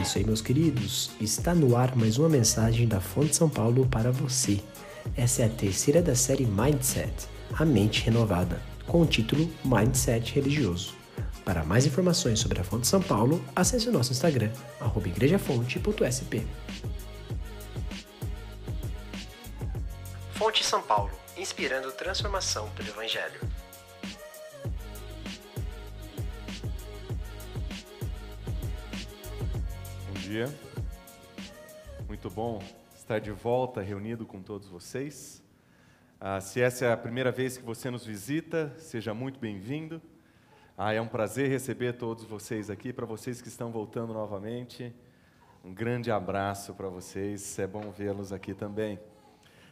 É isso aí, meus queridos. Está no ar mais uma mensagem da Fonte São Paulo para você. Essa é a terceira da série Mindset, a mente renovada, com o título Mindset Religioso. Para mais informações sobre a Fonte São Paulo, acesse o nosso Instagram, igrejafonte.sp. Fonte São Paulo, inspirando transformação pelo Evangelho. Dia. Muito bom estar de volta reunido com todos vocês. Ah, se essa é a primeira vez que você nos visita, seja muito bem-vindo. Ah, é um prazer receber todos vocês aqui. Para vocês que estão voltando novamente, um grande abraço para vocês. É bom vê-los aqui também.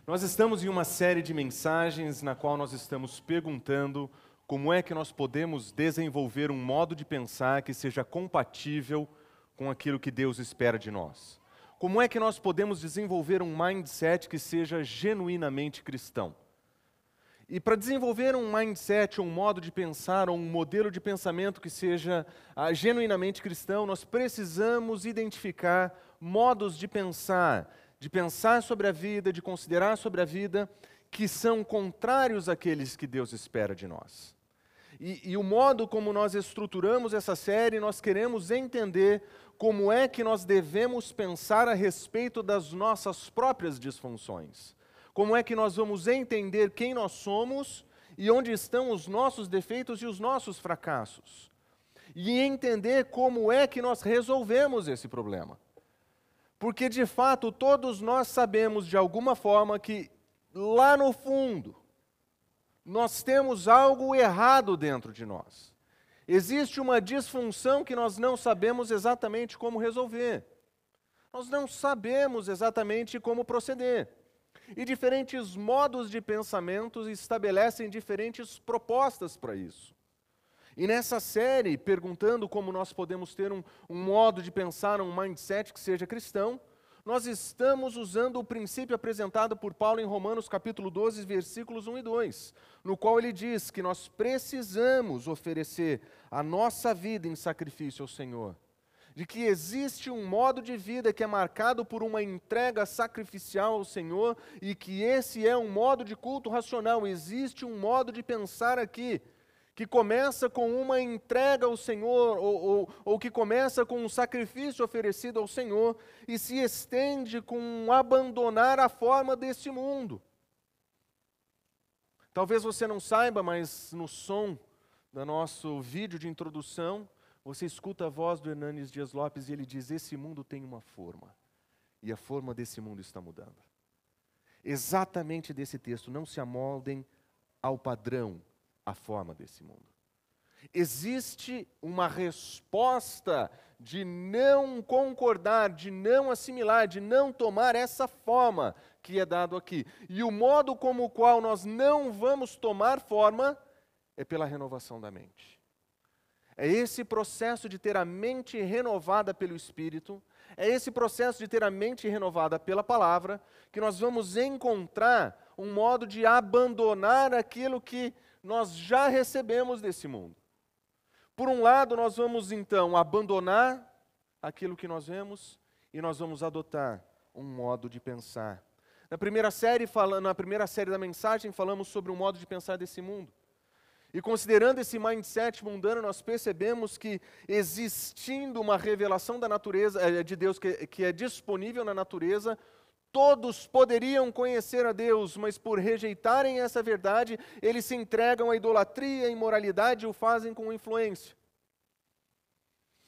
Nós estamos em uma série de mensagens na qual nós estamos perguntando como é que nós podemos desenvolver um modo de pensar que seja compatível com aquilo que Deus espera de nós. Como é que nós podemos desenvolver um mindset que seja genuinamente cristão? E para desenvolver um mindset, um modo de pensar, ou um modelo de pensamento que seja ah, genuinamente cristão, nós precisamos identificar modos de pensar de pensar sobre a vida, de considerar sobre a vida, que são contrários àqueles que Deus espera de nós. E, e, o modo como nós estruturamos essa série, nós queremos entender como é que nós devemos pensar a respeito das nossas próprias disfunções. Como é que nós vamos entender quem nós somos e onde estão os nossos defeitos e os nossos fracassos. E entender como é que nós resolvemos esse problema. Porque de fato todos nós sabemos de alguma forma que lá no fundo nós temos algo errado dentro de nós. Existe uma disfunção que nós não sabemos exatamente como resolver. Nós não sabemos exatamente como proceder. E diferentes modos de pensamento estabelecem diferentes propostas para isso. E nessa série, perguntando como nós podemos ter um, um modo de pensar, um mindset que seja cristão, nós estamos usando o princípio apresentado por Paulo em Romanos capítulo 12, versículos 1 e 2, no qual ele diz que nós precisamos oferecer a nossa vida em sacrifício ao Senhor. De que existe um modo de vida que é marcado por uma entrega sacrificial ao Senhor e que esse é um modo de culto racional. Existe um modo de pensar aqui que começa com uma entrega ao Senhor, ou, ou, ou, que começa com um sacrifício oferecido ao Senhor, e se estende com um abandonar a forma deste mundo. Talvez você não saiba, mas no som do nosso vídeo de introdução, você escuta a voz do Hernanes Dias Lopes e ele diz: Esse mundo tem uma forma, e a forma desse mundo está mudando. Exatamente desse texto, não se amoldem ao padrão a forma desse mundo. Existe uma resposta de não concordar, de não assimilar, de não tomar essa forma que é dado aqui. E o modo como o qual nós não vamos tomar forma é pela renovação da mente. É esse processo de ter a mente renovada pelo Espírito, é esse processo de ter a mente renovada pela palavra, que nós vamos encontrar um modo de abandonar aquilo que nós já recebemos desse mundo. Por um lado, nós vamos então abandonar aquilo que nós vemos e nós vamos adotar um modo de pensar. Na primeira série, na primeira série da mensagem, falamos sobre um modo de pensar desse mundo. E considerando esse mindset mundano, nós percebemos que existindo uma revelação da natureza eh, de Deus que, que é disponível na natureza, Todos poderiam conhecer a Deus, mas por rejeitarem essa verdade, eles se entregam à idolatria, à imoralidade e o fazem com influência.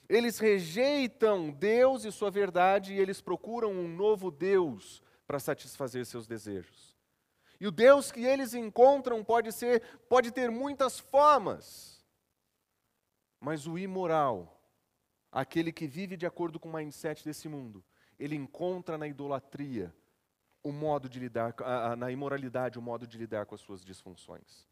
Eles rejeitam Deus e sua verdade e eles procuram um novo Deus para satisfazer seus desejos. E o Deus que eles encontram pode ser, pode ter muitas formas. Mas o imoral, aquele que vive de acordo com o mindset desse mundo, ele encontra na idolatria o modo de lidar, na imoralidade, o modo de lidar com as suas disfunções.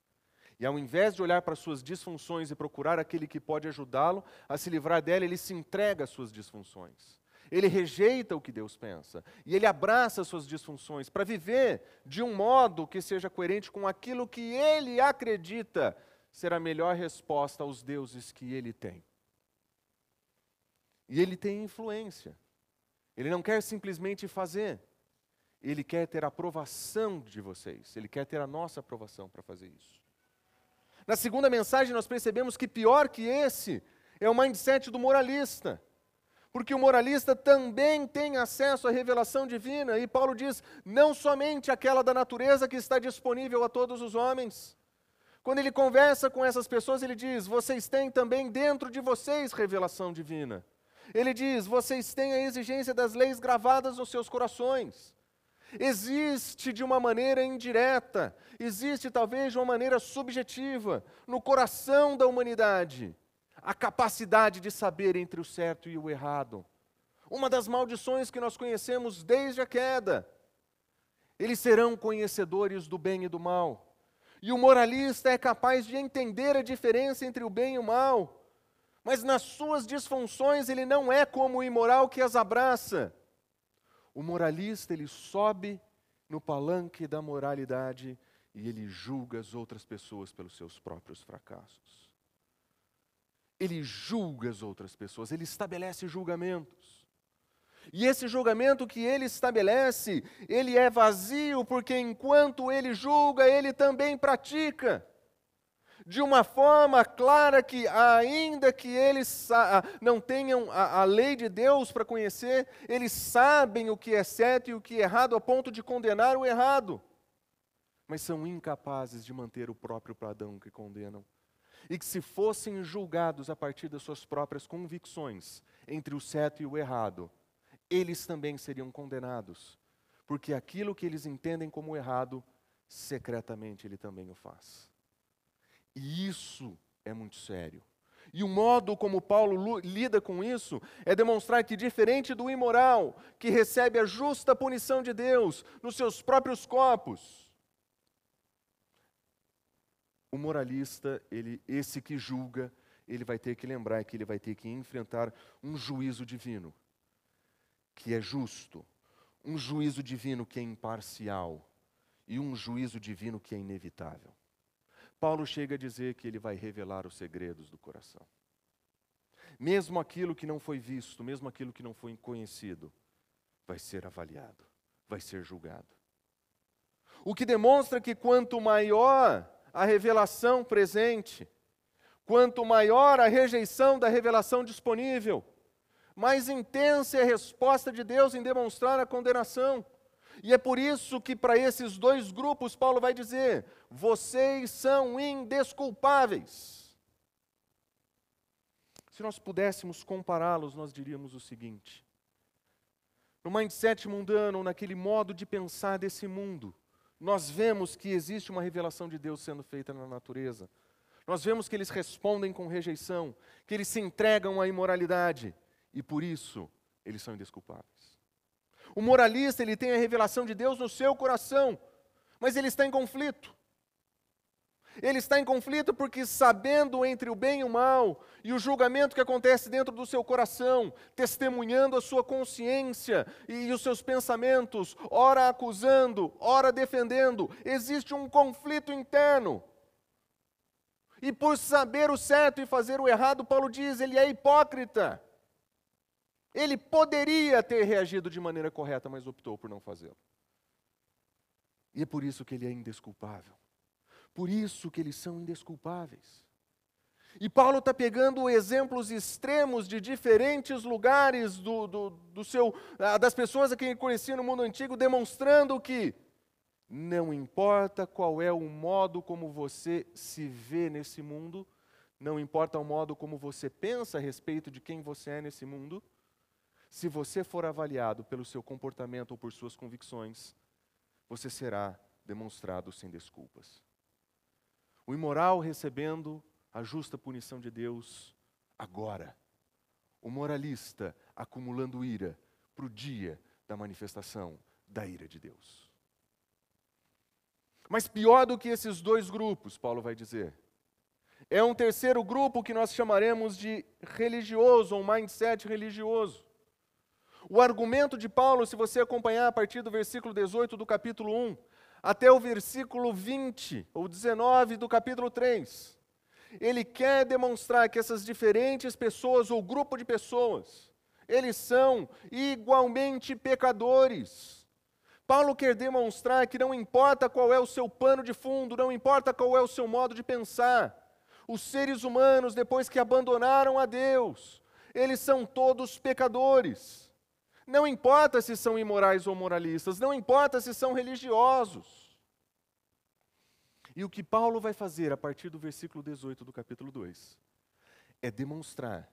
E ao invés de olhar para as suas disfunções e procurar aquele que pode ajudá-lo a se livrar dela, ele se entrega às suas disfunções. Ele rejeita o que Deus pensa e ele abraça as suas disfunções para viver de um modo que seja coerente com aquilo que ele acredita ser a melhor resposta aos deuses que ele tem. E ele tem influência. Ele não quer simplesmente fazer. Ele quer ter a aprovação de vocês. Ele quer ter a nossa aprovação para fazer isso. Na segunda mensagem, nós percebemos que pior que esse é o mindset do moralista. Porque o moralista também tem acesso à revelação divina, e Paulo diz: não somente aquela da natureza que está disponível a todos os homens. Quando ele conversa com essas pessoas, ele diz: vocês têm também dentro de vocês revelação divina. Ele diz: vocês têm a exigência das leis gravadas nos seus corações. Existe de uma maneira indireta, existe talvez de uma maneira subjetiva, no coração da humanidade, a capacidade de saber entre o certo e o errado. Uma das maldições que nós conhecemos desde a queda. Eles serão conhecedores do bem e do mal. E o moralista é capaz de entender a diferença entre o bem e o mal. Mas nas suas disfunções ele não é como o imoral que as abraça. O moralista, ele sobe no palanque da moralidade e ele julga as outras pessoas pelos seus próprios fracassos. Ele julga as outras pessoas, ele estabelece julgamentos. E esse julgamento que ele estabelece, ele é vazio, porque enquanto ele julga, ele também pratica de uma forma clara que, ainda que eles não tenham a, a lei de Deus para conhecer, eles sabem o que é certo e o que é errado, a ponto de condenar o errado, mas são incapazes de manter o próprio padrão que condenam. E que, se fossem julgados a partir das suas próprias convicções entre o certo e o errado, eles também seriam condenados, porque aquilo que eles entendem como errado, secretamente ele também o faz. E isso é muito sério. E o modo como Paulo lida com isso é demonstrar que, diferente do imoral, que recebe a justa punição de Deus nos seus próprios corpos, o moralista, ele, esse que julga, ele vai ter que lembrar que ele vai ter que enfrentar um juízo divino, que é justo, um juízo divino que é imparcial e um juízo divino que é inevitável. Paulo chega a dizer que ele vai revelar os segredos do coração. Mesmo aquilo que não foi visto, mesmo aquilo que não foi conhecido, vai ser avaliado, vai ser julgado. O que demonstra que quanto maior a revelação presente, quanto maior a rejeição da revelação disponível, mais intensa é a resposta de Deus em demonstrar a condenação. E é por isso que, para esses dois grupos, Paulo vai dizer: vocês são indesculpáveis. Se nós pudéssemos compará-los, nós diríamos o seguinte: no mindset mundano, naquele modo de pensar desse mundo, nós vemos que existe uma revelação de Deus sendo feita na natureza. Nós vemos que eles respondem com rejeição, que eles se entregam à imoralidade, e por isso eles são indesculpáveis. O moralista, ele tem a revelação de Deus no seu coração, mas ele está em conflito. Ele está em conflito porque, sabendo entre o bem e o mal, e o julgamento que acontece dentro do seu coração, testemunhando a sua consciência e, os seus pensamentos, ora acusando, ora defendendo, existe um conflito interno. E por saber o certo e fazer o errado, Paulo diz, ele é hipócrita. Ele poderia ter reagido de maneira correta, mas optou por não fazê-lo. E é por isso que ele é indesculpável. Por isso que eles são indesculpáveis. E Paulo está pegando exemplos extremos de diferentes lugares do, do, do seu, ah, das pessoas a quem ele conhecia no mundo antigo, demonstrando que não importa qual é o modo como você se vê nesse mundo, não importa o modo como você pensa a respeito de quem você é nesse mundo, se você for avaliado pelo seu comportamento ou por suas convicções, você será demonstrado sem desculpas. O imoral recebendo a justa punição de Deus agora. O moralista acumulando ira para o dia da manifestação da ira de Deus. Mas pior do que esses dois grupos, Paulo vai dizer, é um terceiro grupo que nós chamaremos de religioso, ou mindset religioso. O argumento de Paulo, se você acompanhar a partir do versículo 18 do capítulo 1 até o versículo 20 ou 19 do capítulo 3, ele quer demonstrar que essas diferentes pessoas ou grupo de pessoas eles são igualmente pecadores. Paulo quer demonstrar que não importa qual é o seu pano de fundo, não importa qual é o seu modo de pensar, os seres humanos, depois que abandonaram a Deus, eles são todos pecadores. Não importa se são imorais ou moralistas, não importa se são religiosos. E o que Paulo vai fazer a partir do versículo 18 do capítulo 2 é demonstrar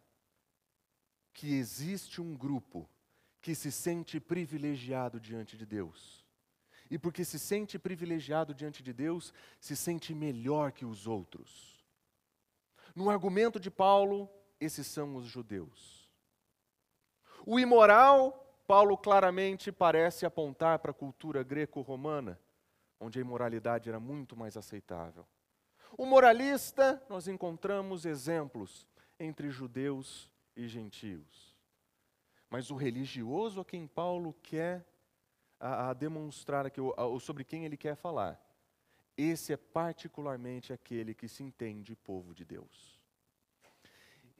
que existe um grupo que se sente privilegiado diante de Deus. E porque se sente privilegiado diante de Deus, se sente melhor que os outros. No argumento de Paulo, esses são os judeus. O imoral, Paulo claramente parece apontar para a cultura greco-romana, onde a imoralidade era muito mais aceitável. O moralista, nós encontramos exemplos entre judeus e gentios. Mas o religioso a quem Paulo quer a, a demonstrar aqui, ou sobre quem ele quer falar, esse é particularmente aquele que se entende povo de Deus.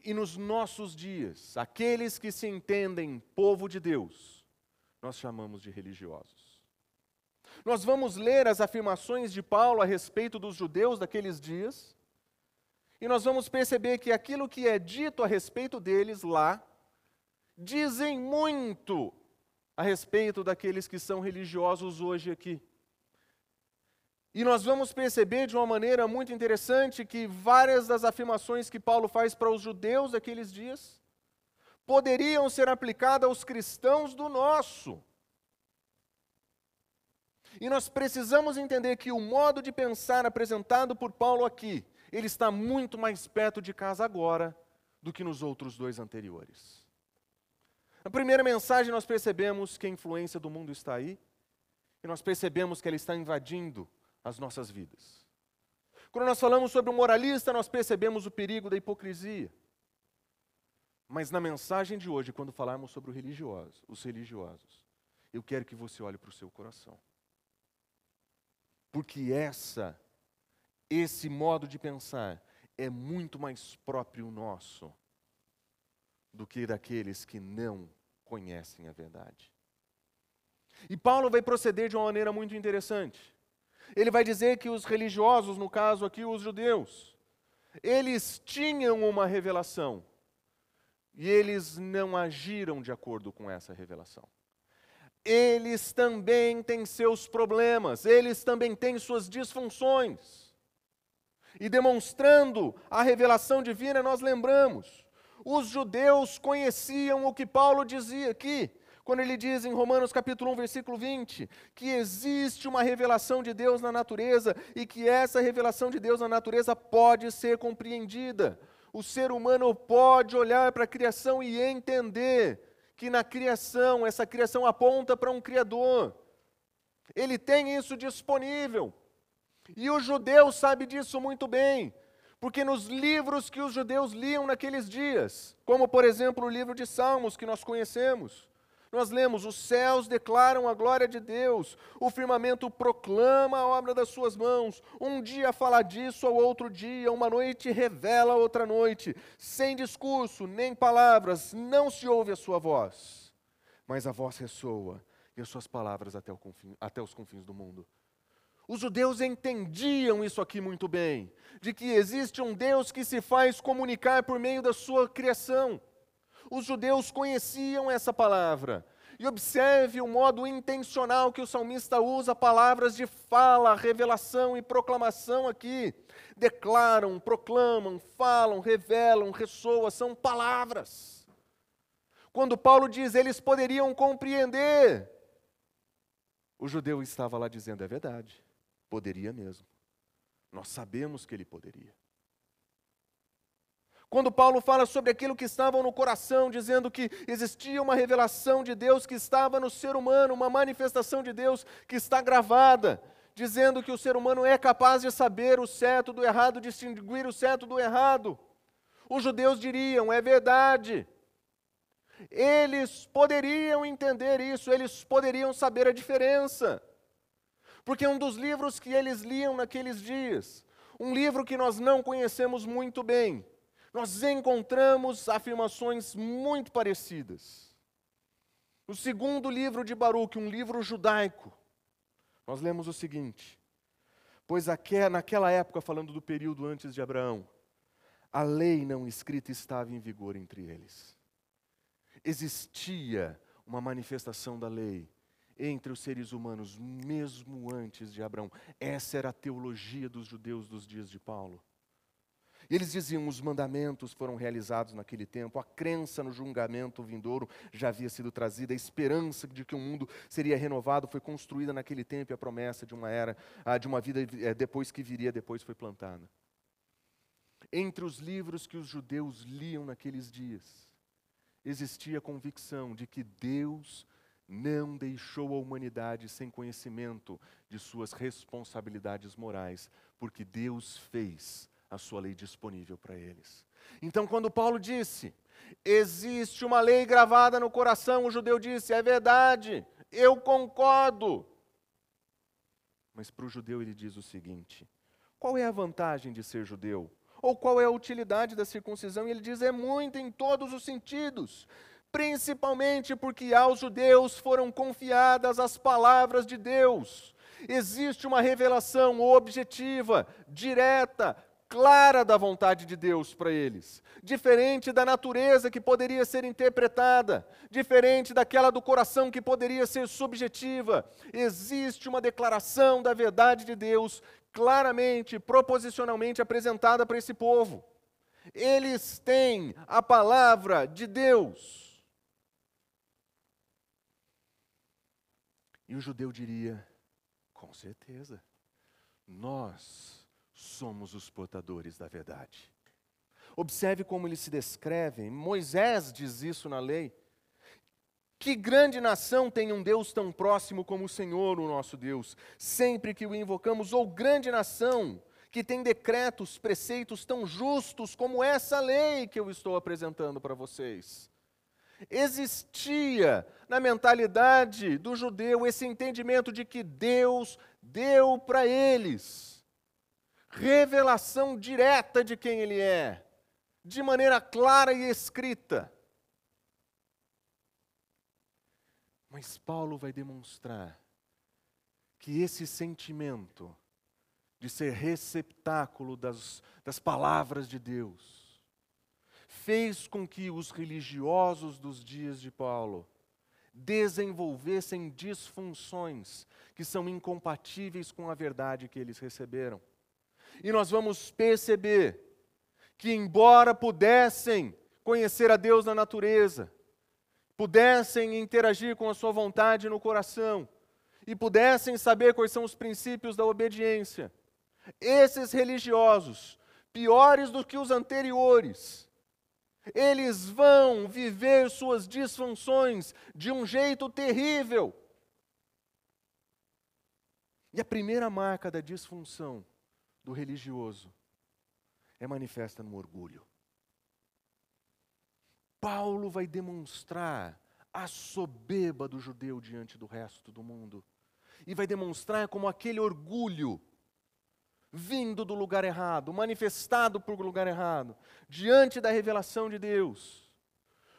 E nos nossos dias, aqueles que se entendem povo de Deus, nós chamamos de religiosos. Nós vamos ler as afirmações de Paulo a respeito dos judeus daqueles dias, e nós vamos perceber que aquilo que é dito a respeito deles lá, dizem muito a respeito daqueles que são religiosos hoje aqui. E nós vamos perceber de uma maneira muito interessante que várias das afirmações que Paulo faz para os judeus daqueles dias poderiam ser aplicadas aos cristãos do nosso. E nós precisamos entender que o modo de pensar apresentado por Paulo aqui, ele está muito mais perto de casa agora do que nos outros dois anteriores. Na primeira mensagem, nós percebemos que a influência do mundo está aí, e nós percebemos que ela está invadindo as nossas vidas. Quando nós falamos sobre o moralista, nós percebemos o perigo da hipocrisia. Mas na mensagem de hoje, quando falarmos sobre religioso, os religiosos, eu quero que você olhe para o seu coração. Porque essa, esse modo de pensar é muito mais próprio nosso do que daqueles que não conhecem a verdade. E Paulo vai proceder de uma maneira muito interessante. Ele vai dizer que os religiosos, no caso aqui os judeus, eles tinham uma revelação e eles não agiram de acordo com essa revelação. Eles também têm seus problemas, eles também têm suas disfunções. E demonstrando a revelação divina, nós lembramos os judeus conheciam o que Paulo dizia aqui, quando ele diz em Romanos capítulo 1, versículo 20, que existe uma revelação de Deus na natureza e que essa revelação de Deus na natureza pode ser compreendida. O ser humano pode olhar para a criação e entender que na criação, essa criação aponta para um Criador. Ele tem isso disponível. E o judeu sabe disso muito bem. Porque nos livros que os judeus liam naqueles dias, como por exemplo o livro de Salmos que nós conhecemos, nós lemos: os céus declaram a glória de Deus, o firmamento proclama a obra das suas mãos. Um dia fala disso ao outro dia, uma noite revela a outra noite. Sem discurso, nem palavras, não se ouve a sua voz, mas a voz ressoa e as suas palavras até, confim, até os confins do mundo. Os judeus entendiam isso aqui muito bem, de que existe um Deus que se faz comunicar por meio da sua criação. Os judeus conheciam essa palavra. E observe o modo intencional que o salmista usa palavras de fala, revelação e proclamação aqui. Declaram, proclamam, falam, revelam, ressoam, são palavras. Quando Paulo diz eles poderiam compreender, o judeu estava lá dizendo: é verdade. Poderia mesmo. Nós sabemos que ele poderia. Quando Paulo fala sobre aquilo que estava no coração, dizendo que existia uma revelação de Deus que estava no ser humano, uma manifestação de Deus que está gravada, dizendo que o ser humano é capaz de saber o certo do errado, distinguir o certo do errado. Os judeus diriam: é verdade. Eles poderiam entender isso, eles poderiam saber a diferença. Porque um dos livros que eles liam naqueles dias, um livro que nós não conhecemos muito bem, nós encontramos afirmações muito parecidas. No segundo livro de Baruch, um livro judaico, nós lemos o seguinte: Pois naquela época, falando do período antes de Abraão, a lei não escrita estava em vigor entre eles. Existia uma manifestação da lei entre os seres humanos, mesmo antes de Abraão. Essa era a teologia dos judeus dos dias de Paulo. E eles diziam: os mandamentos foram realizados naquele tempo, a crença no julgamento vindouro já havia sido trazida, a esperança de que o mundo seria renovado foi construída naquele tempo e a promessa de uma era, ah, de uma vida eh, depois que viria, depois foi plantada. Entre os livros que os judeus liam naqueles dias, existia a convicção de que Deus não deixou a humanidade sem conhecimento de suas responsabilidades morais, porque Deus fez a sua lei disponível para eles. Então, quando Paulo disse, existe uma lei gravada no coração, o judeu disse, é verdade, eu concordo. Mas para o judeu ele diz o seguinte: qual é a vantagem de ser judeu? Ou qual é a utilidade da circuncisão? E ele diz: é muito em todos os sentidos principalmente porque aos judeus foram confiadas as palavras de Deus. Existe uma revelação objetiva, direta, clara da vontade de Deus para eles, diferente da natureza que poderia ser interpretada, diferente daquela do coração que poderia ser subjetiva. Existe uma declaração da verdade de Deus claramente, proposicionalmente apresentada para esse povo. Eles têm a palavra de Deus. E o judeu diria: com certeza, nós somos os portadores da verdade. Observe como eles se descrevem. Moisés diz isso na lei. Que grande nação tem um Deus tão próximo como o Senhor, o nosso Deus, sempre que o invocamos, ou grande nação que tem decretos, preceitos tão justos como essa lei que eu estou apresentando para vocês. Existia na mentalidade do judeu esse entendimento de que Deus deu para eles revelação direta de quem Ele é, de maneira clara e escrita. Mas Paulo vai demonstrar que esse sentimento de ser receptáculo das, das palavras de Deus, fez com que os religiosos dos dias de Paulo desenvolvessem disfunções que são incompatíveis com a verdade que eles receberam. E nós vamos perceber que, embora pudessem conhecer a Deus na natureza, pudessem interagir com a Sua vontade no coração, e pudessem saber quais são os princípios da obediência, esses religiosos, piores do que os anteriores, eles vão viver suas disfunções de um jeito terrível. E a primeira marca da disfunção do religioso é manifesta no orgulho. Paulo vai demonstrar a soberba do judeu diante do resto do mundo. E vai demonstrar como aquele orgulho vindo do lugar errado, manifestado por lugar errado, diante da revelação de Deus,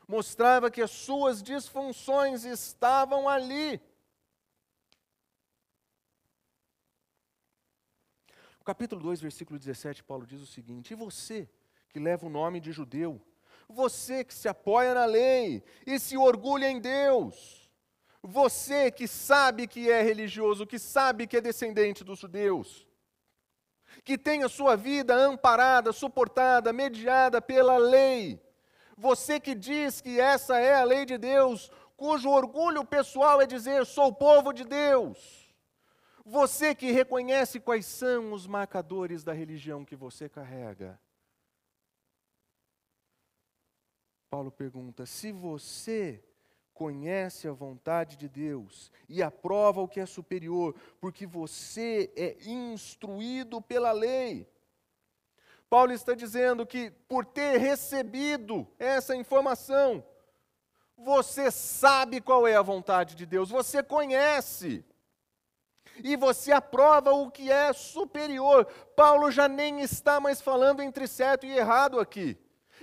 mostrava que as suas disfunções estavam ali. Capítulo 2, versículo 17, Paulo diz o seguinte: E você, que leva o nome de judeu, você que se apoia na lei e se orgulha em Deus, você que sabe que é religioso, que sabe que é descendente dos judeus, que tem a sua vida amparada, suportada, mediada pela lei. Você que diz que essa é a lei de Deus, cujo orgulho pessoal é dizer: sou povo de Deus. Você que reconhece quais são os marcadores da religião que você carrega. Paulo pergunta: se você conhece a vontade de Deus e aprova o que é superior, porque você é instruído pela lei. Paulo está dizendo que por ter recebido essa informação, você sabe qual é a vontade de Deus, você conhece. E você aprova o que é superior. Paulo já nem está mais falando entre certo e errado aqui.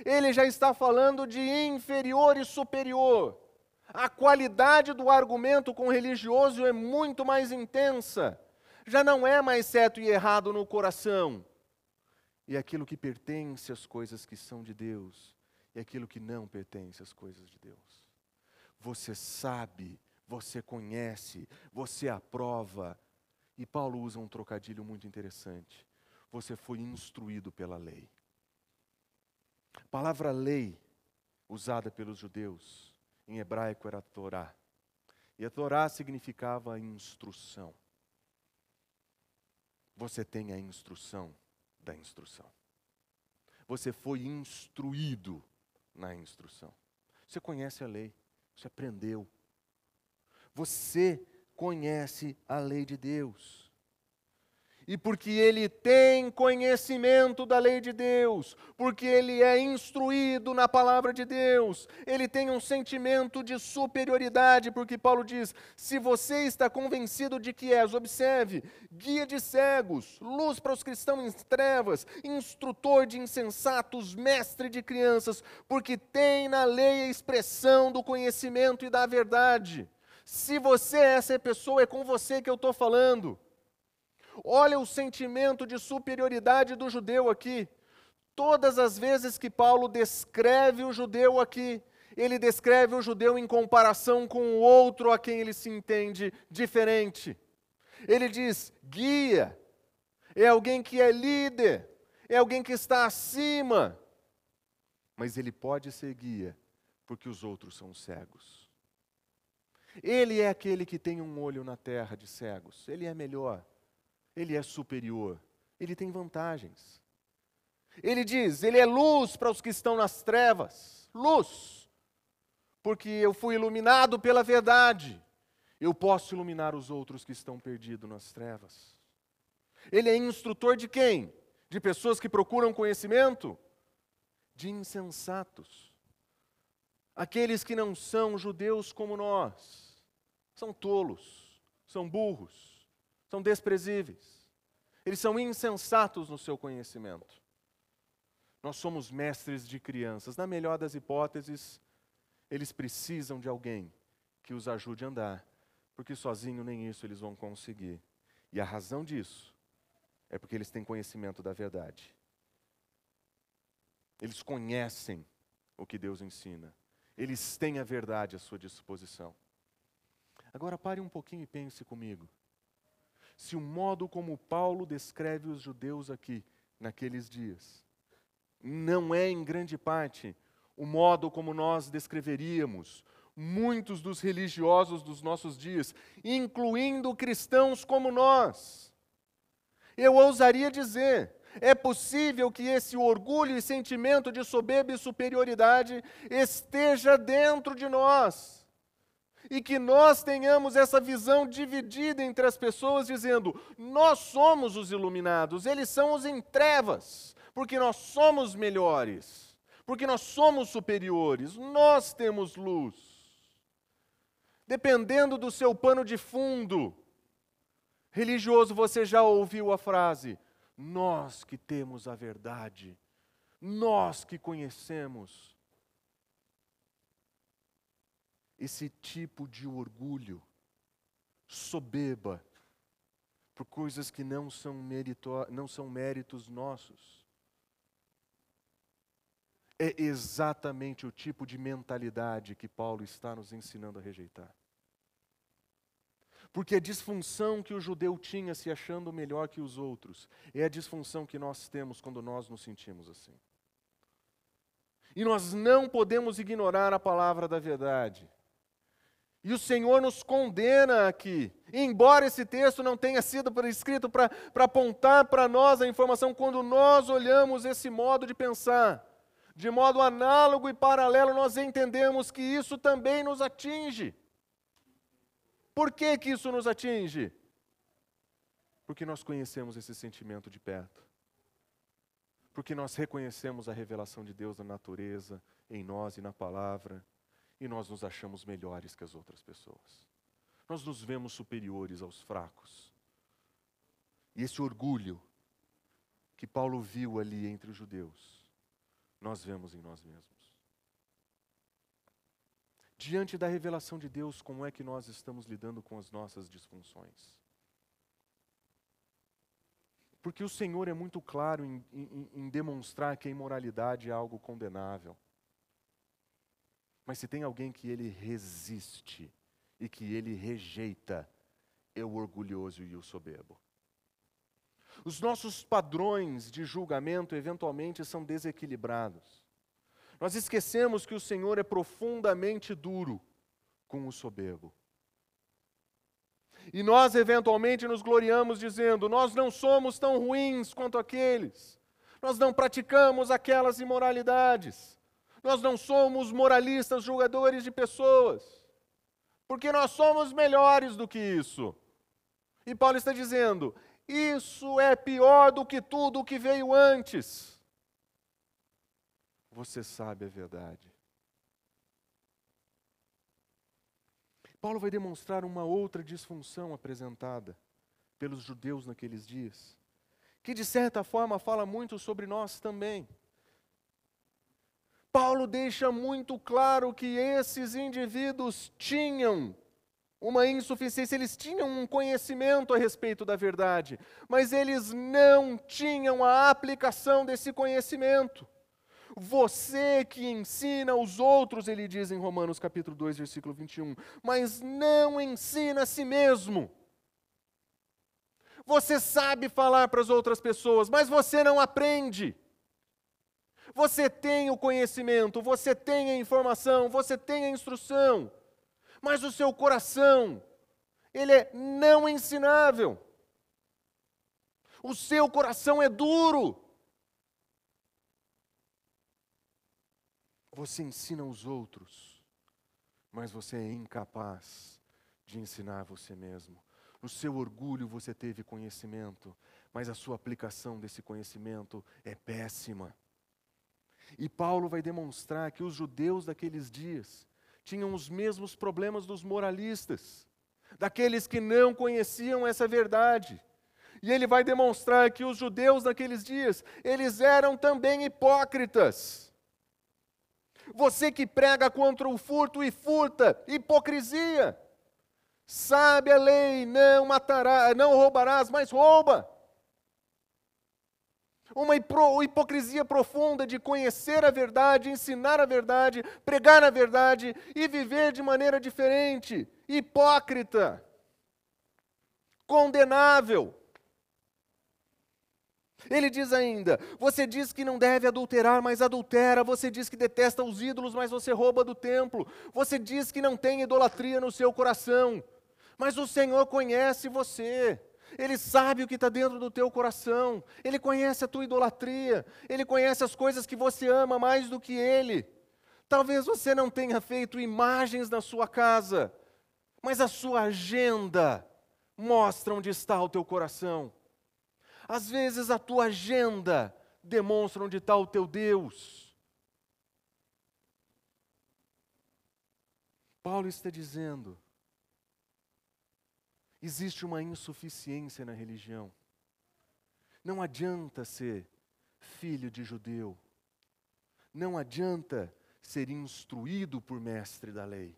Ele já está falando de inferior e superior. A qualidade do argumento com o religioso é muito mais intensa. Já não é mais certo e errado no coração. E aquilo que pertence às coisas que são de Deus, e aquilo que não pertence às coisas de Deus. Você sabe, você conhece, você aprova. E Paulo usa um trocadilho muito interessante. Você foi instruído pela lei. A palavra lei, usada pelos judeus, em hebraico era Torá. E a Torá significava instrução. Você tem a instrução da instrução. Você foi instruído na instrução. Você conhece a lei, você aprendeu. Você conhece a lei de Deus e porque ele tem conhecimento da lei de Deus, porque ele é instruído na palavra de Deus, ele tem um sentimento de superioridade, porque Paulo diz: se você está convencido de que és, observe, guia de cegos, luz para os cristãos em trevas, instrutor de insensatos, mestre de crianças, porque tem na lei a expressão do conhecimento e da verdade. Se você é essa pessoa, é com você que eu estou falando. Olha o sentimento de superioridade do judeu aqui. Todas as vezes que Paulo descreve o judeu aqui, ele descreve o judeu em comparação com o outro a quem ele se entende diferente. Ele diz: guia, é alguém que é líder, é alguém que está acima. Mas ele pode ser guia, porque os outros são cegos. Ele é aquele que tem um olho na terra de cegos, ele é melhor ele é superior, ele tem vantagens. Ele diz: ele é luz para os que estão nas trevas, luz, porque eu fui iluminado pela verdade, eu posso iluminar os outros que estão perdidos nas trevas. Ele é instrutor de quem? De pessoas que procuram conhecimento? De insensatos. Aqueles que não são judeus como nós, são tolos, são burros são desprezíveis. Eles são insensatos no seu conhecimento. Nós somos mestres de crianças. Na melhor das hipóteses, eles precisam de alguém que os ajude a andar, porque sozinho nem isso eles vão conseguir. E a razão disso é porque eles têm conhecimento da verdade. Eles conhecem o que Deus ensina. Eles têm a verdade à sua disposição. Agora pare um pouquinho e pense comigo se o modo como Paulo descreve os judeus aqui, naqueles dias, não é em grande parte o modo como nós descreveríamos muitos dos religiosos dos nossos dias, incluindo cristãos como nós. Eu ousaria dizer, é possível que esse orgulho e sentimento de soberba e superioridade esteja dentro de nós e que nós tenhamos essa visão dividida entre as pessoas, dizendo: nós somos os iluminados, eles são os em trevas, porque nós somos melhores, porque nós somos superiores, nós temos luz. Dependendo do seu pano de fundo religioso, você já ouviu a frase: nós que temos a verdade, nós que conhecemos esse tipo de orgulho, soberba, por coisas que não são, não são méritos nossos. É exatamente o tipo de mentalidade que Paulo está nos ensinando a rejeitar. Porque a disfunção que o judeu tinha se achando melhor que os outros é a disfunção que nós temos quando nós nos sentimos assim. E nós não podemos ignorar a palavra da verdade. E o Senhor nos condena aqui. Embora esse texto não tenha sido escrito para apontar para nós a informação, quando nós olhamos esse modo de pensar, de modo análogo e paralelo, nós entendemos que isso também nos atinge. Por que, que isso nos atinge? Porque nós conhecemos esse sentimento de perto. Porque nós reconhecemos a revelação de Deus na natureza, em nós e na palavra e nós nos achamos melhores que as outras pessoas. Nós nos vemos superiores aos fracos. E esse orgulho que Paulo viu ali entre os judeus nós vemos em nós mesmos. Diante da revelação de Deus, como é que nós estamos lidando com as nossas disfunções? Porque o Senhor é muito claro em, em, em demonstrar que a imoralidade é algo condenável. Mas se tem alguém que ele resiste e que ele rejeita, é o orgulhoso e o soberbo. Os nossos padrões de julgamento eventualmente são desequilibrados. Nós esquecemos que o Senhor é profundamente duro com o soberbo. E nós eventualmente nos gloriamos dizendo: nós não somos tão ruins quanto aqueles, nós não praticamos aquelas imoralidades, nós não somos moralistas, julgadores de pessoas, porque nós somos melhores do que isso. E Paulo está dizendo: isso é pior do que tudo o que veio antes. Você sabe a verdade. Paulo vai demonstrar uma outra disfunção apresentada pelos judeus naqueles dias, que de certa forma fala muito sobre nós também. Paulo deixa muito claro que esses indivíduos tinham uma insuficiência, eles tinham um conhecimento a respeito da verdade, mas eles não tinham a aplicação desse conhecimento. Você que ensina os outros, ele diz em Romanos capítulo 2, versículo 21, mas não ensina a si mesmo. Você sabe falar para as outras pessoas, mas você não aprende. Você tem o conhecimento, você tem a informação, você tem a instrução mas o seu coração, ele é não ensinável. O seu coração é duro. Você ensina os outros, mas você é incapaz de ensinar você mesmo. No seu orgulho você teve conhecimento, mas a sua aplicação desse conhecimento é péssima. E Paulo vai demonstrar que os judeus daqueles dias, tinham os mesmos problemas dos moralistas, daqueles que não conheciam essa verdade. E ele vai demonstrar que os judeus naqueles dias, eles eram também hipócritas. Você que prega contra o furto e furta, hipocrisia. Sabe a lei, não matará, não roubarás, mas rouba uma hipocrisia profunda de conhecer a verdade, ensinar a verdade, pregar a verdade e viver de maneira diferente, hipócrita, condenável. Ele diz ainda: Você diz que não deve adulterar, mas adultera. Você diz que detesta os ídolos, mas você rouba do templo. Você diz que não tem idolatria no seu coração, mas o Senhor conhece você. Ele sabe o que está dentro do teu coração, Ele conhece a tua idolatria, Ele conhece as coisas que você ama mais do que Ele. Talvez você não tenha feito imagens na sua casa, mas a sua agenda mostra onde está o teu coração. Às vezes a tua agenda demonstra onde está o teu Deus. Paulo está dizendo: existe uma insuficiência na religião. Não adianta ser filho de judeu. Não adianta ser instruído por mestre da lei.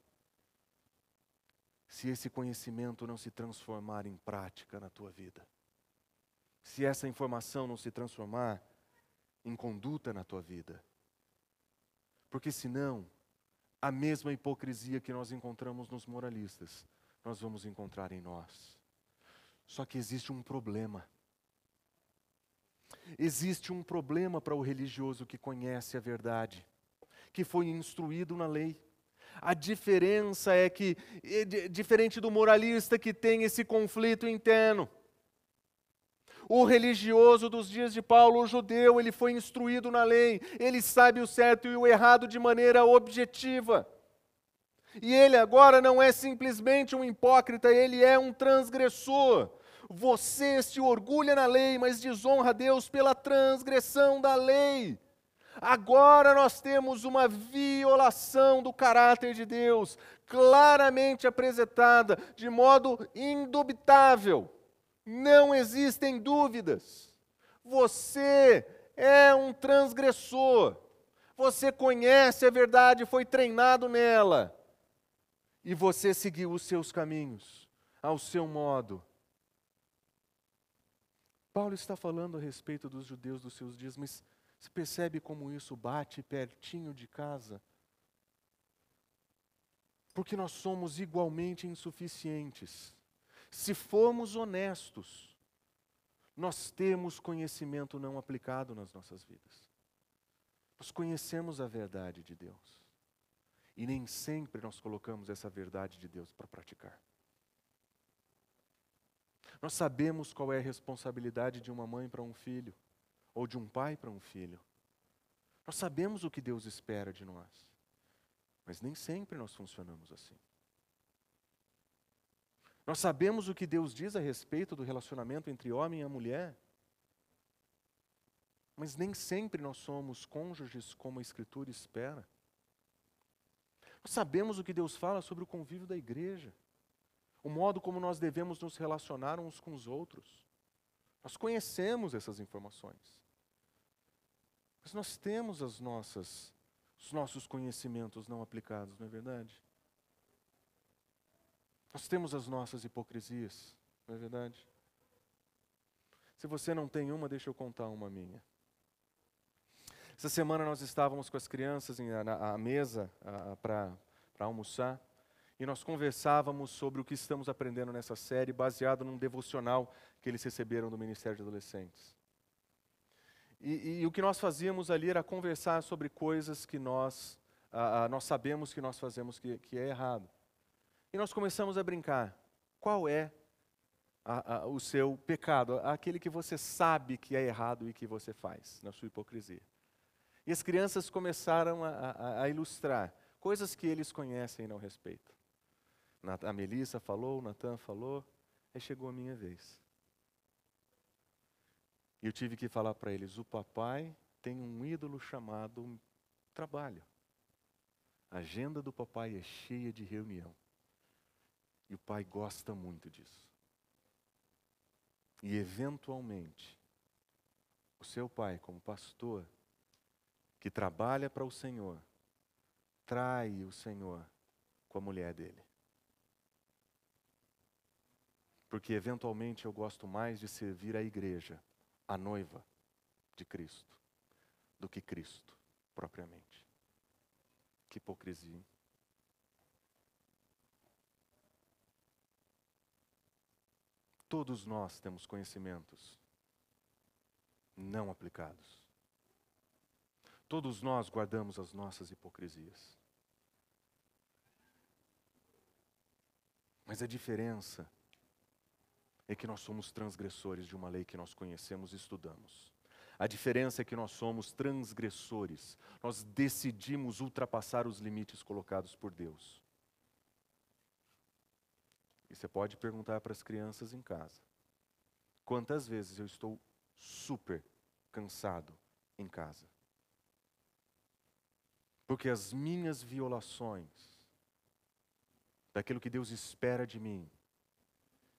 Se esse conhecimento não se transformar em prática na tua vida. Se essa informação não se transformar em conduta na tua vida. Porque senão, a mesma hipocrisia que nós encontramos nos moralistas nós vamos encontrar em nós. Só que existe um problema. Existe um problema para o religioso que conhece a verdade, que foi instruído na lei. A diferença é que, diferente do moralista que tem esse conflito interno, o religioso dos dias de Paulo, o judeu, ele foi instruído na lei, ele sabe o certo e o errado de maneira objetiva. E ele agora não é simplesmente um hipócrita, ele é um transgressor. Você se orgulha na lei, mas desonra a Deus pela transgressão da lei. Agora nós temos uma violação do caráter de Deus, claramente apresentada, de modo indubitável. Não existem dúvidas. Você é um transgressor. Você conhece a verdade, foi treinado nela. E você seguiu os seus caminhos, ao seu modo. Paulo está falando a respeito dos judeus dos seus dias, mas você percebe como isso bate pertinho de casa? Porque nós somos igualmente insuficientes. Se formos honestos, nós temos conhecimento não aplicado nas nossas vidas. Nós conhecemos a verdade de Deus. E nem sempre nós colocamos essa verdade de Deus para praticar. Nós sabemos qual é a responsabilidade de uma mãe para um filho, ou de um pai para um filho. Nós sabemos o que Deus espera de nós, mas nem sempre nós funcionamos assim. Nós sabemos o que Deus diz a respeito do relacionamento entre homem e mulher, mas nem sempre nós somos cônjuges como a Escritura espera. Nós sabemos o que Deus fala sobre o convívio da igreja, o modo como nós devemos nos relacionar uns com os outros. Nós conhecemos essas informações. Mas nós temos as nossas, os nossos conhecimentos não aplicados, não é verdade? Nós temos as nossas hipocrisias, não é verdade? Se você não tem uma, deixa eu contar uma minha. Essa semana nós estávamos com as crianças à mesa para almoçar e nós conversávamos sobre o que estamos aprendendo nessa série, baseado num devocional que eles receberam do Ministério de Adolescentes. E, e o que nós fazíamos ali era conversar sobre coisas que nós, nós sabemos que nós fazemos que, que é errado. E nós começamos a brincar. Qual é a, a, o seu pecado? Aquele que você sabe que é errado e que você faz, na sua hipocrisia. E as crianças começaram a, a ilustrar coisas que eles conhecem não respeito. A Melissa falou, o Natan falou, aí chegou a minha vez. E eu tive que falar para eles: o papai tem um ídolo chamado trabalho. A agenda do papai é cheia de reunião. E o pai gosta muito disso. E, eventualmente, o seu pai, como pastor, que trabalha para o Senhor, trai o Senhor com a mulher dele. Porque, eventualmente, eu gosto mais de servir a igreja, a noiva de Cristo, do que Cristo propriamente. Que hipocrisia. Hein? Todos nós temos conhecimentos não aplicados. Todos nós guardamos as nossas hipocrisias. Mas a diferença é que nós somos transgressores de uma lei que nós conhecemos e estudamos. A diferença é que nós somos transgressores. Nós decidimos ultrapassar os limites colocados por Deus. Você pode perguntar para as crianças em casa: quantas vezes eu estou super cansado em casa? Porque as minhas violações daquilo que Deus espera de mim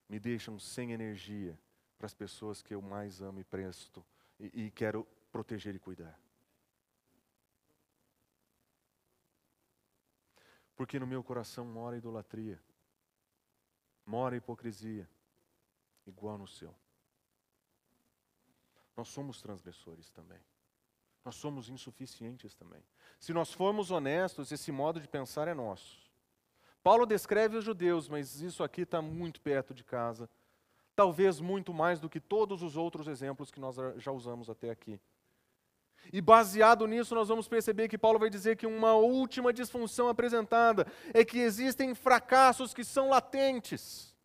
me deixam sem energia para as pessoas que eu mais amo e presto e, e quero proteger e cuidar. Porque no meu coração mora idolatria mora a hipocrisia, igual no seu. Nós somos transgressores também. Nós somos insuficientes também. Se nós formos honestos, esse modo de pensar é nosso. Paulo descreve os judeus, mas isso aqui está muito perto de casa. Talvez muito mais do que todos os outros exemplos que nós já usamos até aqui. E baseado nisso, nós vamos perceber que Paulo vai dizer que uma última disfunção apresentada é que existem fracassos que são latentes.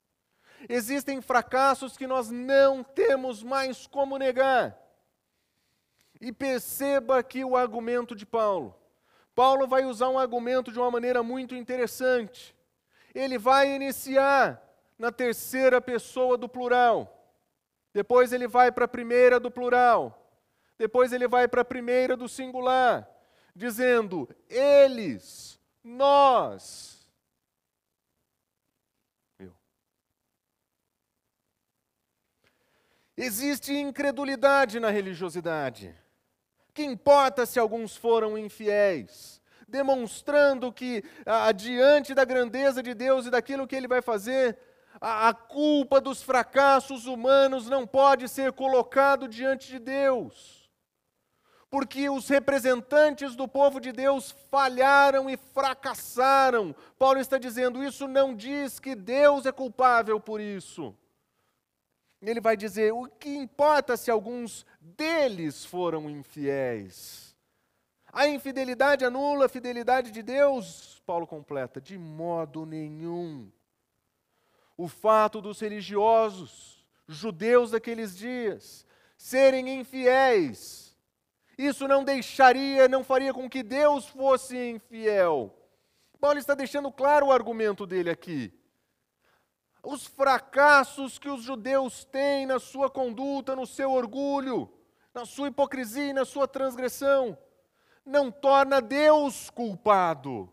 Existem fracassos que nós não temos mais como negar. E perceba aqui o argumento de Paulo. Paulo vai usar um argumento de uma maneira muito interessante. Ele vai iniciar na terceira pessoa do plural. Depois ele vai para a primeira do plural. Depois ele vai para a primeira do singular, dizendo: eles, nós. Eu. Existe incredulidade na religiosidade. Que importa se alguns foram infiéis? Demonstrando que, diante da grandeza de Deus e daquilo que Ele vai fazer, a, a culpa dos fracassos humanos não pode ser colocado diante de Deus. Porque os representantes do povo de Deus falharam e fracassaram. Paulo está dizendo: isso não diz que Deus é culpável por isso. Ele vai dizer: o que importa se alguns deles foram infiéis? A infidelidade anula a fidelidade de Deus? Paulo completa: de modo nenhum. O fato dos religiosos, judeus daqueles dias, serem infiéis, isso não deixaria, não faria com que Deus fosse infiel. Paulo está deixando claro o argumento dele aqui os fracassos que os judeus têm na sua conduta, no seu orgulho, na sua hipocrisia e na sua transgressão, não torna Deus culpado.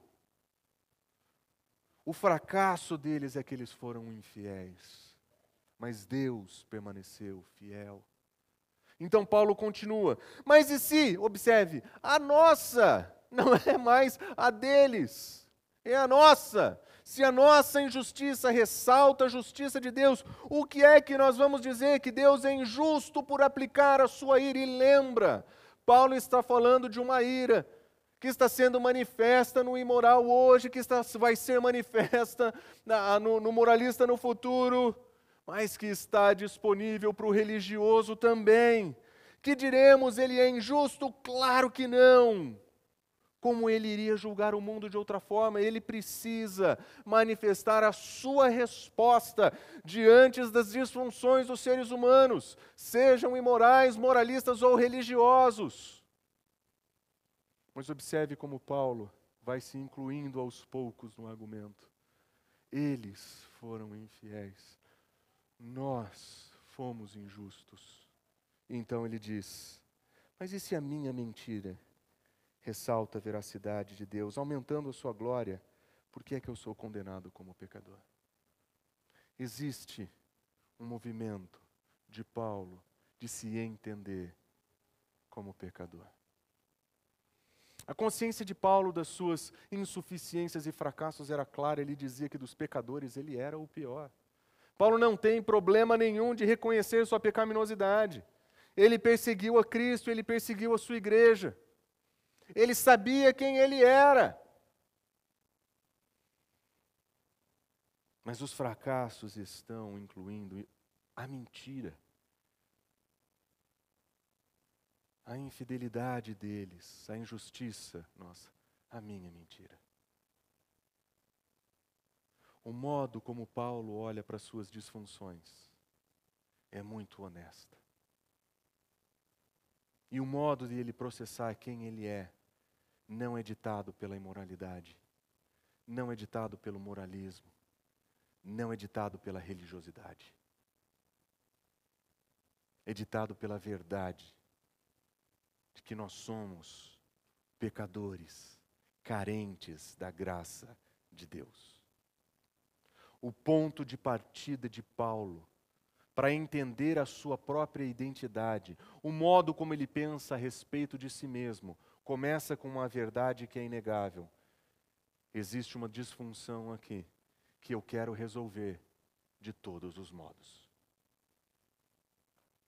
O fracasso deles é que eles foram infiéis, mas Deus permaneceu fiel. Então Paulo continua, mas e se, observe, a nossa não é mais a deles, é a nossa. Se a nossa injustiça ressalta a justiça de Deus, o que é que nós vamos dizer? Que Deus é injusto por aplicar a sua ira. E lembra, Paulo está falando de uma ira que está sendo manifesta no imoral hoje, que está, vai ser manifesta na, no, no moralista no futuro, mas que está disponível para o religioso também. Que diremos, ele é injusto? Claro que não. Como ele iria julgar o mundo de outra forma? Ele precisa manifestar a sua resposta diante das disfunções dos seres humanos, sejam imorais, moralistas ou religiosos. Mas observe como Paulo vai se incluindo aos poucos no argumento. Eles foram infiéis, nós fomos injustos. Então ele diz: Mas e se a minha mentira? ressalta a veracidade de Deus, aumentando a sua glória, por que é que eu sou condenado como pecador? Existe um movimento de Paulo de se entender como pecador. A consciência de Paulo das suas insuficiências e fracassos era clara, ele dizia que dos pecadores ele era o pior. Paulo não tem problema nenhum de reconhecer sua pecaminosidade. Ele perseguiu a Cristo, ele perseguiu a sua igreja. Ele sabia quem ele era. Mas os fracassos estão incluindo a mentira, a infidelidade deles, a injustiça, nossa, a minha mentira. O modo como Paulo olha para suas disfunções é muito honesta. E o modo de ele processar quem ele é não é ditado pela imoralidade, não é ditado pelo moralismo, não é ditado pela religiosidade. É ditado pela verdade de que nós somos pecadores, carentes da graça de Deus. O ponto de partida de Paulo para entender a sua própria identidade, o modo como ele pensa a respeito de si mesmo, começa com uma verdade que é inegável. Existe uma disfunção aqui que eu quero resolver de todos os modos.